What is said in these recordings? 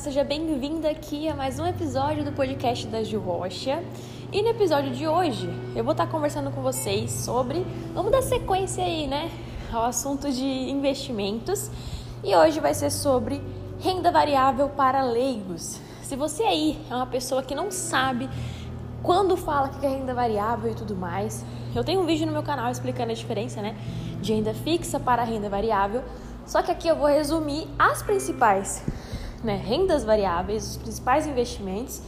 seja bem-vinda aqui a mais um episódio do podcast da Gil Rocha. E no episódio de hoje eu vou estar conversando com vocês sobre, vamos dar sequência aí, né, ao assunto de investimentos. E hoje vai ser sobre renda variável para leigos. Se você aí é uma pessoa que não sabe quando fala que é renda variável e tudo mais, eu tenho um vídeo no meu canal explicando a diferença, né, de renda fixa para renda variável. Só que aqui eu vou resumir as principais né, rendas variáveis, os principais investimentos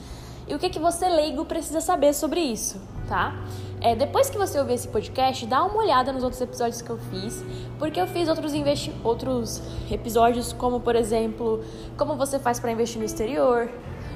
e o que, que você leigo precisa saber sobre isso, tá? É, depois que você ouvir esse podcast, dá uma olhada nos outros episódios que eu fiz, porque eu fiz outros, investi outros episódios, como por exemplo, como você faz para investir no exterior,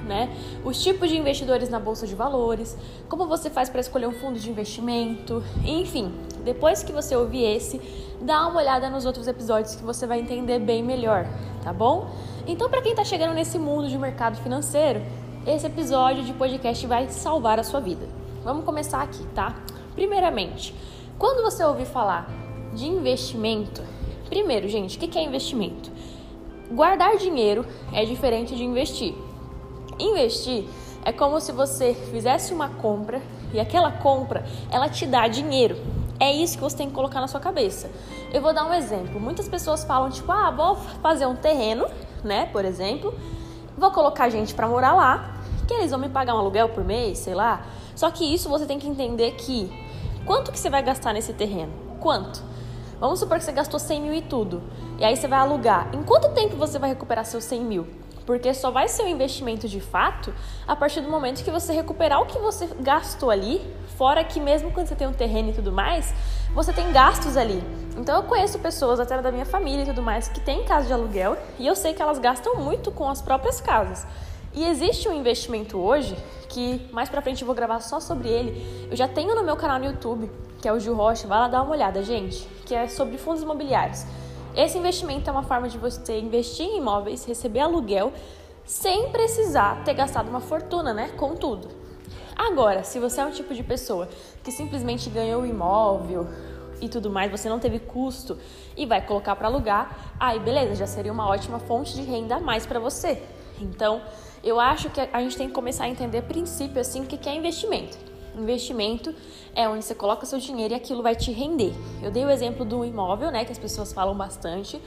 né? Os tipos de investidores na bolsa de valores, como você faz para escolher um fundo de investimento, enfim. Depois que você ouvir esse, dá uma olhada nos outros episódios que você vai entender bem melhor, tá bom? Então, para quem está chegando nesse mundo de mercado financeiro, esse episódio de podcast vai salvar a sua vida. Vamos começar aqui, tá? Primeiramente, quando você ouvir falar de investimento, primeiro, gente, o que é investimento? Guardar dinheiro é diferente de investir. Investir é como se você fizesse uma compra e aquela compra ela te dá dinheiro. É isso que você tem que colocar na sua cabeça. Eu vou dar um exemplo. Muitas pessoas falam tipo, ah, vou fazer um terreno né, por exemplo, vou colocar gente para morar lá, que eles vão me pagar um aluguel por mês, sei lá. Só que isso você tem que entender que quanto que você vai gastar nesse terreno? Quanto? Vamos supor que você gastou 100 mil e tudo, e aí você vai alugar. Em quanto tempo você vai recuperar seus 100 mil? Porque só vai ser um investimento de fato a partir do momento que você recuperar o que você gastou ali, fora que mesmo quando você tem um terreno e tudo mais, você tem gastos ali. Então eu conheço pessoas, até da minha família e tudo mais, que têm casa de aluguel e eu sei que elas gastam muito com as próprias casas. E existe um investimento hoje que mais pra frente eu vou gravar só sobre ele. Eu já tenho no meu canal no YouTube, que é o Gil Rocha, vai lá dar uma olhada, gente, que é sobre fundos imobiliários. Esse investimento é uma forma de você investir em imóveis, receber aluguel, sem precisar ter gastado uma fortuna, né? Com tudo. Agora, se você é um tipo de pessoa que simplesmente ganhou o imóvel e tudo mais, você não teve custo e vai colocar para alugar, aí beleza, já seria uma ótima fonte de renda a mais para você. Então, eu acho que a gente tem que começar a entender princípio assim, o que é investimento. Investimento é onde você coloca seu dinheiro e aquilo vai te render. Eu dei o exemplo do imóvel, né, que as pessoas falam bastante.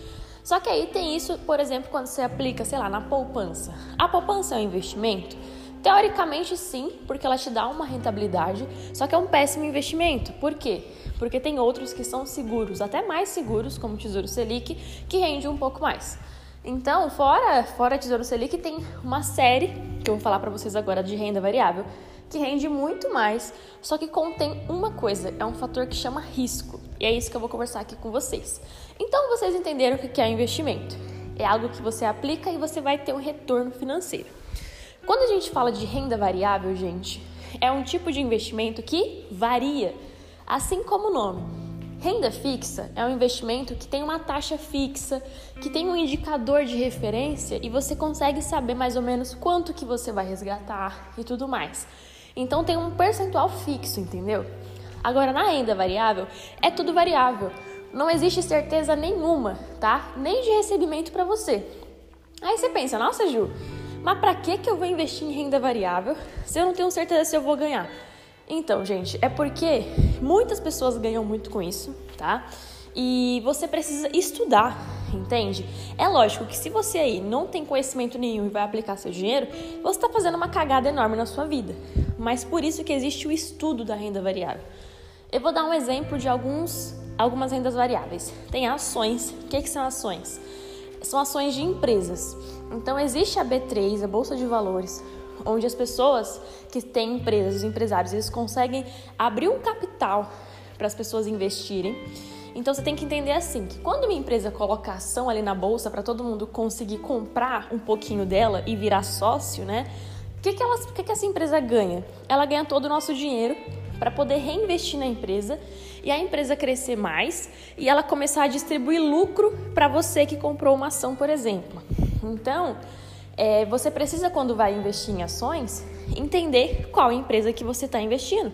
Só que aí tem isso, por exemplo, quando você aplica, sei lá, na poupança. A poupança é um investimento? Teoricamente sim, porque ela te dá uma rentabilidade, só que é um péssimo investimento. Por quê? Porque tem outros que são seguros, até mais seguros, como o Tesouro Selic, que rende um pouco mais. Então, fora, fora Tesouro Selic, tem uma série que eu vou falar para vocês agora de renda variável, que rende muito mais, só que contém uma coisa, é um fator que chama risco. E é isso que eu vou conversar aqui com vocês. Então vocês entenderam o que é investimento? É algo que você aplica e você vai ter um retorno financeiro. Quando a gente fala de renda variável, gente, é um tipo de investimento que varia, assim como o nome. Renda fixa é um investimento que tem uma taxa fixa, que tem um indicador de referência e você consegue saber mais ou menos quanto que você vai resgatar e tudo mais. Então tem um percentual fixo, entendeu? Agora na renda variável é tudo variável. Não existe certeza nenhuma, tá? Nem de recebimento para você. Aí você pensa, nossa Ju, mas para que que eu vou investir em renda variável se eu não tenho certeza se eu vou ganhar? Então, gente, é porque muitas pessoas ganham muito com isso, tá? E você precisa estudar, entende? É lógico que se você aí não tem conhecimento nenhum e vai aplicar seu dinheiro, você está fazendo uma cagada enorme na sua vida. Mas por isso que existe o estudo da renda variável. Eu vou dar um exemplo de alguns, algumas rendas variáveis. Tem ações. O que, que são ações? São ações de empresas. Então existe a B3, a Bolsa de Valores, onde as pessoas que têm empresas, os empresários, eles conseguem abrir um capital para as pessoas investirem então você tem que entender assim, que quando uma empresa coloca ação ali na bolsa para todo mundo conseguir comprar um pouquinho dela e virar sócio, né? O que, que, que, que essa empresa ganha? Ela ganha todo o nosso dinheiro para poder reinvestir na empresa e a empresa crescer mais e ela começar a distribuir lucro para você que comprou uma ação, por exemplo. Então, é, você precisa, quando vai investir em ações, entender qual empresa que você está investindo.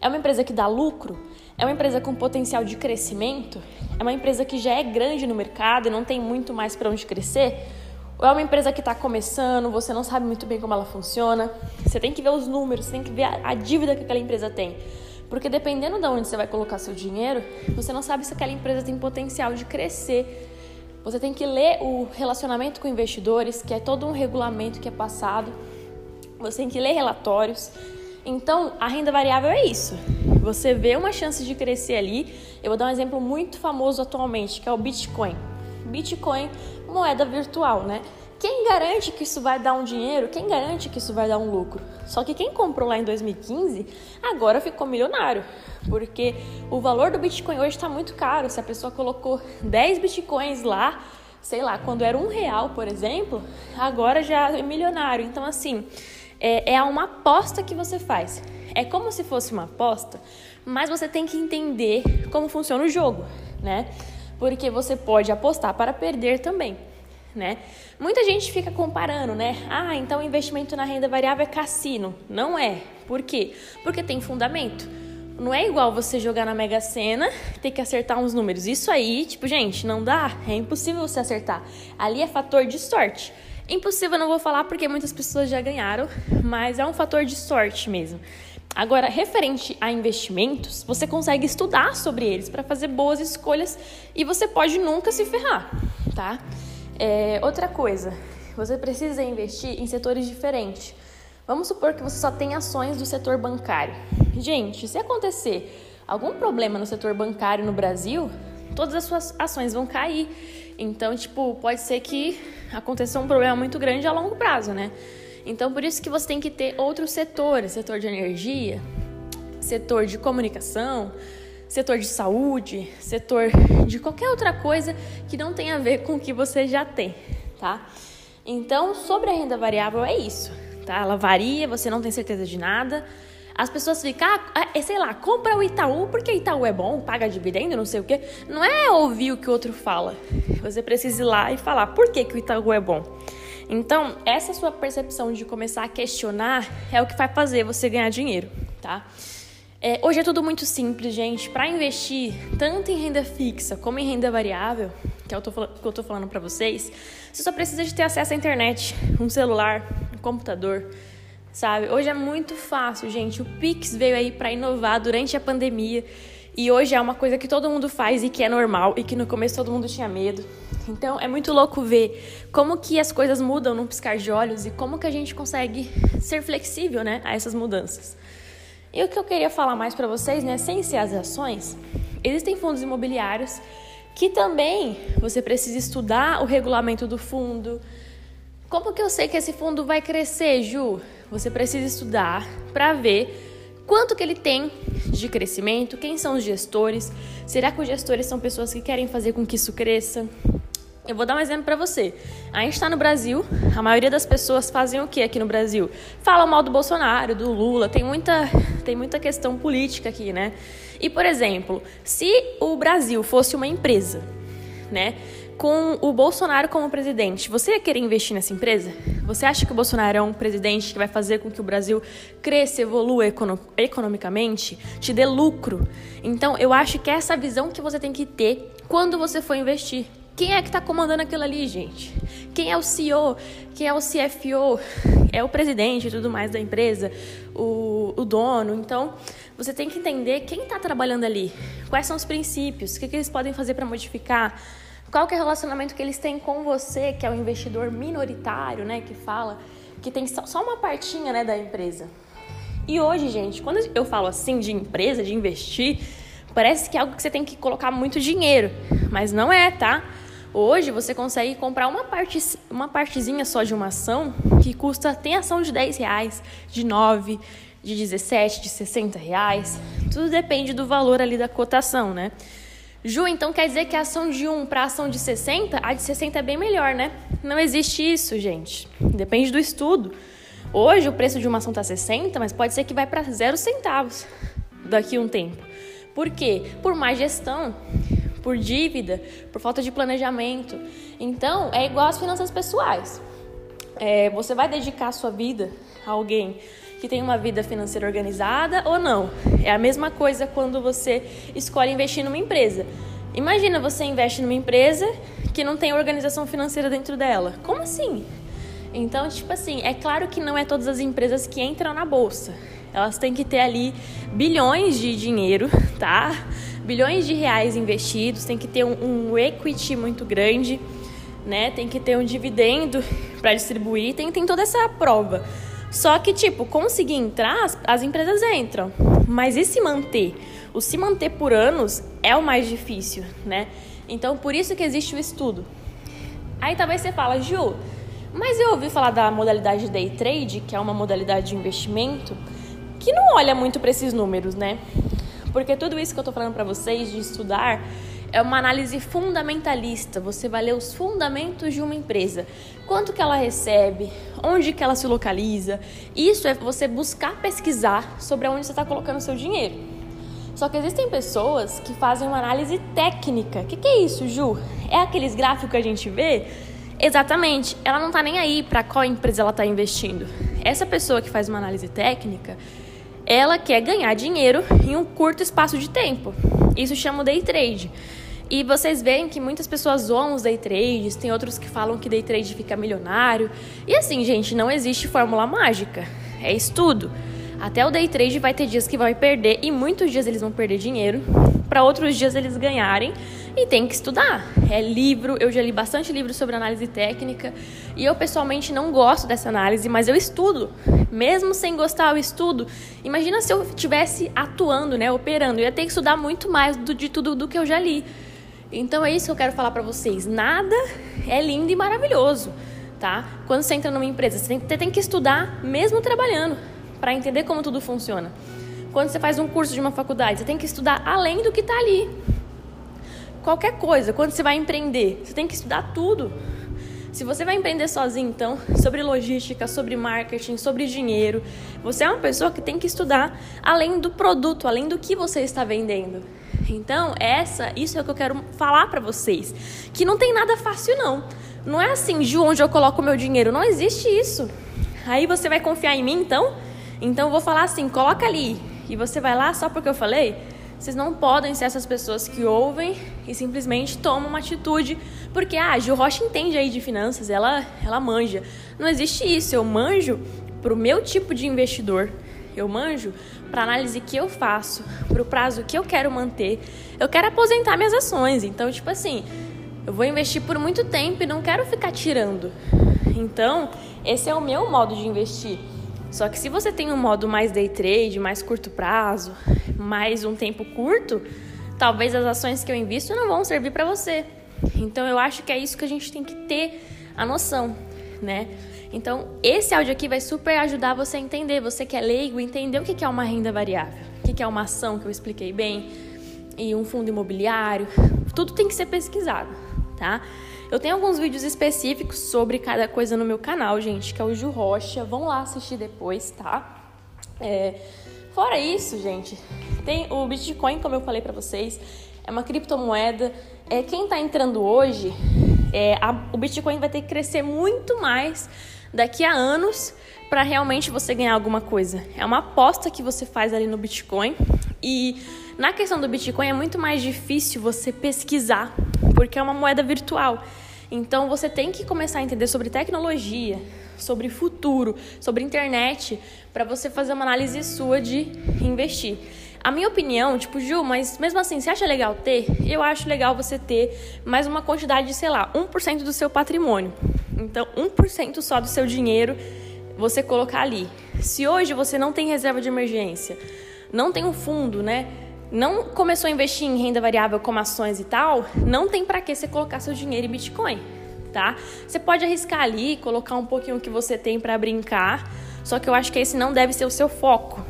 É uma empresa que dá lucro? É uma empresa com potencial de crescimento? É uma empresa que já é grande no mercado e não tem muito mais para onde crescer? Ou é uma empresa que está começando, você não sabe muito bem como ela funciona. Você tem que ver os números, você tem que ver a, a dívida que aquela empresa tem. Porque dependendo de onde você vai colocar seu dinheiro, você não sabe se aquela empresa tem potencial de crescer. Você tem que ler o relacionamento com investidores, que é todo um regulamento que é passado. Você tem que ler relatórios. Então, a renda variável é isso. Você vê uma chance de crescer ali. Eu vou dar um exemplo muito famoso atualmente, que é o Bitcoin. Bitcoin moeda virtual, né? Quem garante que isso vai dar um dinheiro? Quem garante que isso vai dar um lucro? Só que quem comprou lá em 2015 agora ficou milionário, porque o valor do Bitcoin hoje está muito caro. Se a pessoa colocou 10 Bitcoins lá, sei lá, quando era um real, por exemplo, agora já é milionário. Então, assim, é, é uma aposta que você faz. É como se fosse uma aposta, mas você tem que entender como funciona o jogo, né? Porque você pode apostar para perder também, né? Muita gente fica comparando, né? Ah, então investimento na renda variável é cassino. Não é. Por quê? Porque tem fundamento. Não é igual você jogar na Mega Sena, ter que acertar uns números. Isso aí, tipo, gente, não dá. É impossível você acertar. Ali é fator de sorte. Impossível não vou falar porque muitas pessoas já ganharam, mas é um fator de sorte mesmo. Agora, referente a investimentos, você consegue estudar sobre eles para fazer boas escolhas e você pode nunca se ferrar, tá? É, outra coisa, você precisa investir em setores diferentes. Vamos supor que você só tem ações do setor bancário. Gente, se acontecer algum problema no setor bancário no Brasil, todas as suas ações vão cair. Então, tipo, pode ser que aconteça um problema muito grande a longo prazo, né? Então, por isso que você tem que ter outros setores, setor de energia, setor de comunicação, setor de saúde, setor de qualquer outra coisa que não tenha a ver com o que você já tem, tá? Então, sobre a renda variável é isso, tá? Ela varia, você não tem certeza de nada. As pessoas ficam, ah, é, sei lá, compra o Itaú porque Itaú é bom, paga dividendo, não sei o quê. Não é ouvir o que o outro fala. Você precisa ir lá e falar por que, que o Itaú é bom. Então, essa sua percepção de começar a questionar é o que vai fazer você ganhar dinheiro, tá? É, hoje é tudo muito simples, gente. Para investir tanto em renda fixa como em renda variável, que é o que eu tô falando para vocês, você só precisa de ter acesso à internet, um celular, um computador, sabe? Hoje é muito fácil, gente. O Pix veio aí para inovar durante a pandemia e hoje é uma coisa que todo mundo faz e que é normal e que no começo todo mundo tinha medo. Então é muito louco ver como que as coisas mudam num piscar de olhos e como que a gente consegue ser flexível, né, a essas mudanças. E o que eu queria falar mais para vocês, né, sem ser as ações, existem fundos imobiliários que também você precisa estudar o regulamento do fundo. Como que eu sei que esse fundo vai crescer, Ju? Você precisa estudar para ver quanto que ele tem de crescimento, quem são os gestores, será que os gestores são pessoas que querem fazer com que isso cresça? Eu vou dar um exemplo para você. A gente está no Brasil, a maioria das pessoas fazem o que aqui no Brasil? Falam mal do Bolsonaro, do Lula, tem muita, tem muita questão política aqui, né? E, por exemplo, se o Brasil fosse uma empresa, né? Com o Bolsonaro como presidente, você ia querer investir nessa empresa? Você acha que o Bolsonaro é um presidente que vai fazer com que o Brasil cresça, evolua economicamente, te dê lucro? Então, eu acho que é essa visão que você tem que ter quando você for investir. Quem é que está comandando aquilo ali, gente? Quem é o CEO? Quem é o CFO? É o presidente e tudo mais da empresa, o, o dono. Então, você tem que entender quem está trabalhando ali, quais são os princípios, o que, que eles podem fazer para modificar, qual que é o relacionamento que eles têm com você, que é o investidor minoritário, né, que fala que tem só uma partinha, né, da empresa. E hoje, gente, quando eu falo assim de empresa, de investir, parece que é algo que você tem que colocar muito dinheiro, mas não é, tá? Hoje você consegue comprar uma, parte, uma partezinha só de uma ação que custa, tem ação de 10 reais, de 9, de 17, de 60 reais. Tudo depende do valor ali da cotação, né? Ju, então quer dizer que a ação de 1 para a ação de 60, a de 60 é bem melhor, né? Não existe isso, gente. Depende do estudo. Hoje o preço de uma ação está 60, mas pode ser que vai para zero centavos daqui a um tempo. Por quê? Por má gestão por dívida, por falta de planejamento. Então, é igual às finanças pessoais. É, você vai dedicar a sua vida a alguém que tem uma vida financeira organizada ou não? É a mesma coisa quando você escolhe investir numa empresa. Imagina você investe numa empresa que não tem organização financeira dentro dela. Como assim? Então, tipo assim, é claro que não é todas as empresas que entram na bolsa. Elas têm que ter ali bilhões de dinheiro, tá? Bilhões de reais investidos, tem que ter um, um equity muito grande, né? Tem que ter um dividendo para distribuir, tem, tem toda essa prova. Só que, tipo, conseguir entrar, as, as empresas entram. Mas e se manter? O se manter por anos é o mais difícil, né? Então, por isso que existe o estudo. Aí talvez você fala, Ju, mas eu ouvi falar da modalidade day trade, que é uma modalidade de investimento, que não olha muito para esses números, né? Porque tudo isso que eu tô falando para vocês de estudar é uma análise fundamentalista. Você vai ler os fundamentos de uma empresa. Quanto que ela recebe, onde que ela se localiza. Isso é você buscar pesquisar sobre onde você está colocando seu dinheiro. Só que existem pessoas que fazem uma análise técnica. O que, que é isso, Ju? É aqueles gráficos que a gente vê? Exatamente. Ela não está nem aí para qual empresa ela está investindo. Essa pessoa que faz uma análise técnica, ela quer ganhar dinheiro em um curto espaço de tempo. Isso chama day trade. E vocês veem que muitas pessoas zoam os day trades, tem outros que falam que day trade fica milionário. E assim, gente, não existe fórmula mágica. É estudo. Até o day trade vai ter dias que vai perder e muitos dias eles vão perder dinheiro, para outros dias eles ganharem e tem que estudar. É livro, eu já li bastante livro sobre análise técnica e eu pessoalmente não gosto dessa análise, mas eu estudo. Mesmo sem gostar, eu estudo. Imagina se eu estivesse atuando, né, operando, eu ia ter que estudar muito mais do, de tudo do que eu já li. Então é isso que eu quero falar para vocês. Nada é lindo e maravilhoso, tá? Quando você entra numa empresa, você tem, que estudar mesmo trabalhando para entender como tudo funciona. Quando você faz um curso de uma faculdade, você tem que estudar além do que está ali. Qualquer coisa, quando você vai empreender, você tem que estudar tudo. Se você vai empreender sozinho, então, sobre logística, sobre marketing, sobre dinheiro, você é uma pessoa que tem que estudar além do produto, além do que você está vendendo. Então, essa, isso é o que eu quero falar para vocês, que não tem nada fácil não. Não é assim, Ju, onde eu coloco o meu dinheiro, não existe isso. Aí você vai confiar em mim, então? Então eu vou falar assim, coloca ali. E você vai lá só porque eu falei? Vocês não podem ser essas pessoas que ouvem e simplesmente tomam uma atitude porque ah, a Gil Rocha entende aí de finanças, ela ela manja. Não existe isso. Eu manjo pro meu tipo de investidor. Eu manjo para análise que eu faço, pro prazo que eu quero manter. Eu quero aposentar minhas ações. Então, tipo assim, eu vou investir por muito tempo e não quero ficar tirando. Então, esse é o meu modo de investir. Só que se você tem um modo mais day trade, mais curto prazo, mais um tempo curto, talvez as ações que eu invisto não vão servir para você. Então eu acho que é isso que a gente tem que ter a noção, né? Então esse áudio aqui vai super ajudar você a entender, você que é leigo, entender o que é uma renda variável, o que é uma ação que eu expliquei bem, e um fundo imobiliário, tudo tem que ser pesquisado, tá? Eu tenho alguns vídeos específicos sobre cada coisa no meu canal, gente, que é o Ju Rocha. Vão lá assistir depois, tá? É... Fora isso, gente, tem o Bitcoin, como eu falei para vocês, é uma criptomoeda. É, quem está entrando hoje, é, a, o Bitcoin vai ter que crescer muito mais daqui a anos para realmente você ganhar alguma coisa. É uma aposta que você faz ali no Bitcoin. E na questão do Bitcoin é muito mais difícil você pesquisar porque é uma moeda virtual. Então você tem que começar a entender sobre tecnologia, sobre futuro, sobre internet, para você fazer uma análise sua de investir. A minha opinião, tipo, Ju, mas mesmo assim, você acha legal ter? Eu acho legal você ter mais uma quantidade de, sei lá, 1% do seu patrimônio. Então, 1% só do seu dinheiro você colocar ali. Se hoje você não tem reserva de emergência, não tem um fundo, né? não começou a investir em renda variável como ações e tal, não tem para que você colocar seu dinheiro em Bitcoin, tá? Você pode arriscar ali, colocar um pouquinho que você tem para brincar, só que eu acho que esse não deve ser o seu foco.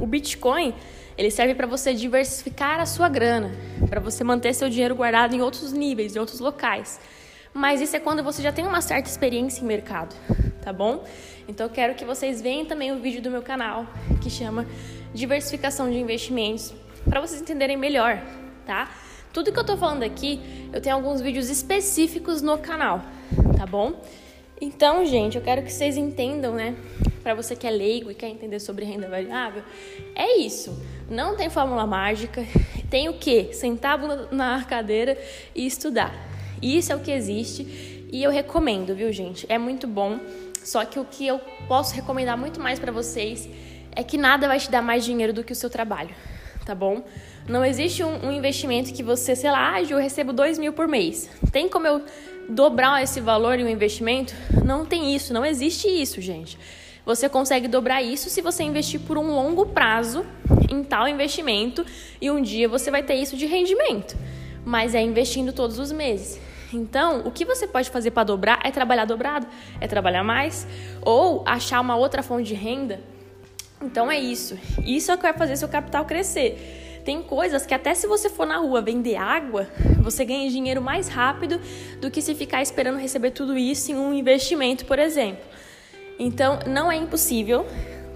O Bitcoin, ele serve para você diversificar a sua grana, para você manter seu dinheiro guardado em outros níveis, em outros locais. Mas isso é quando você já tem uma certa experiência em mercado, tá bom? Então eu quero que vocês vejam também o vídeo do meu canal que chama Diversificação de Investimentos para vocês entenderem melhor, tá? Tudo que eu tô falando aqui, eu tenho alguns vídeos específicos no canal, tá bom? Então, gente, eu quero que vocês entendam, né? Para você que é leigo e quer entender sobre renda variável, é isso. Não tem fórmula mágica. Tem o quê? Sentar na cadeira e estudar. Isso é o que existe e eu recomendo, viu, gente? É muito bom. Só que o que eu posso recomendar muito mais para vocês é que nada vai te dar mais dinheiro do que o seu trabalho, tá bom? Não existe um, um investimento que você, sei lá, ah, eu recebo dois mil por mês. Tem como eu dobrar esse valor em um investimento? Não tem isso, não existe isso, gente. Você consegue dobrar isso se você investir por um longo prazo em tal investimento e um dia você vai ter isso de rendimento. Mas é investindo todos os meses. Então, o que você pode fazer para dobrar é trabalhar dobrado, é trabalhar mais ou achar uma outra fonte de renda. Então é isso. Isso é o que vai fazer seu capital crescer. Tem coisas que até se você for na rua vender água, você ganha dinheiro mais rápido do que se ficar esperando receber tudo isso em um investimento, por exemplo. Então, não é impossível,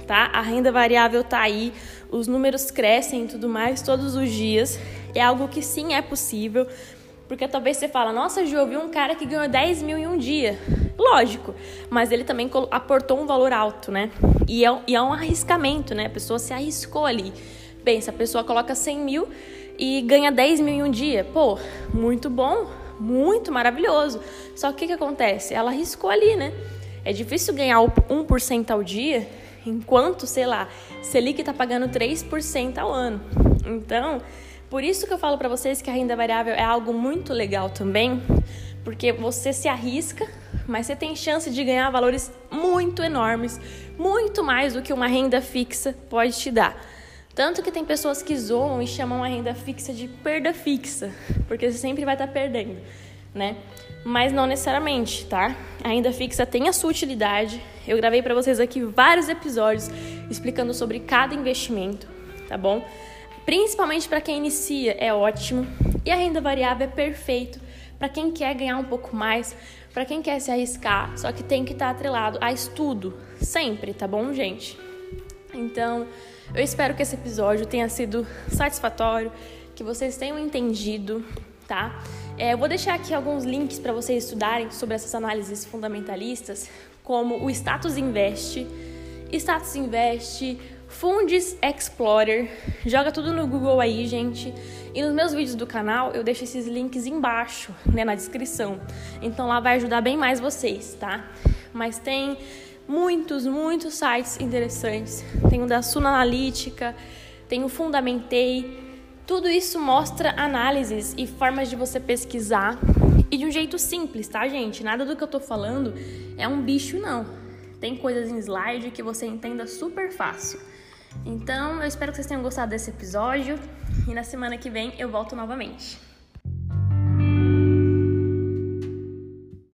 tá? A renda variável tá aí, os números crescem e tudo mais todos os dias. É algo que sim é possível, porque talvez você fala, nossa, Ju, eu vi um cara que ganhou 10 mil em um dia. Lógico, mas ele também aportou um valor alto, né? E é, e é um arriscamento, né? A pessoa se arriscou ali. Pensa, a pessoa coloca 100 mil e ganha 10 mil em um dia. Pô, muito bom, muito maravilhoso. Só que o que, acontece? Ela arriscou ali, né? É difícil ganhar 1% ao dia, enquanto, sei lá, Selic está pagando 3% ao ano. Então, por isso que eu falo para vocês que a renda variável é algo muito legal também, porque você se arrisca, mas você tem chance de ganhar valores muito enormes, muito mais do que uma renda fixa pode te dar. Tanto que tem pessoas que zoam e chamam a renda fixa de perda fixa, porque você sempre vai estar tá perdendo, né? Mas não necessariamente, tá? A renda fixa tem a sua utilidade. Eu gravei para vocês aqui vários episódios explicando sobre cada investimento, tá bom? Principalmente para quem inicia, é ótimo. E a renda variável é perfeito para quem quer ganhar um pouco mais, para quem quer se arriscar, só que tem que estar tá atrelado a estudo, sempre, tá bom, gente? Então, eu espero que esse episódio tenha sido satisfatório, que vocês tenham entendido, tá? É, eu vou deixar aqui alguns links para vocês estudarem sobre essas análises fundamentalistas, como o Status Invest, Status Invest, Fundis Explorer. Joga tudo no Google aí, gente. E nos meus vídeos do canal eu deixo esses links embaixo, né, na descrição. Então lá vai ajudar bem mais vocês, tá? Mas tem muitos, muitos sites interessantes. Tem o da Suna Analítica, tem o Fundamentei. Tudo isso mostra análises e formas de você pesquisar e de um jeito simples, tá, gente? Nada do que eu tô falando é um bicho, não. Tem coisas em slide que você entenda super fácil. Então, eu espero que vocês tenham gostado desse episódio e na semana que vem eu volto novamente.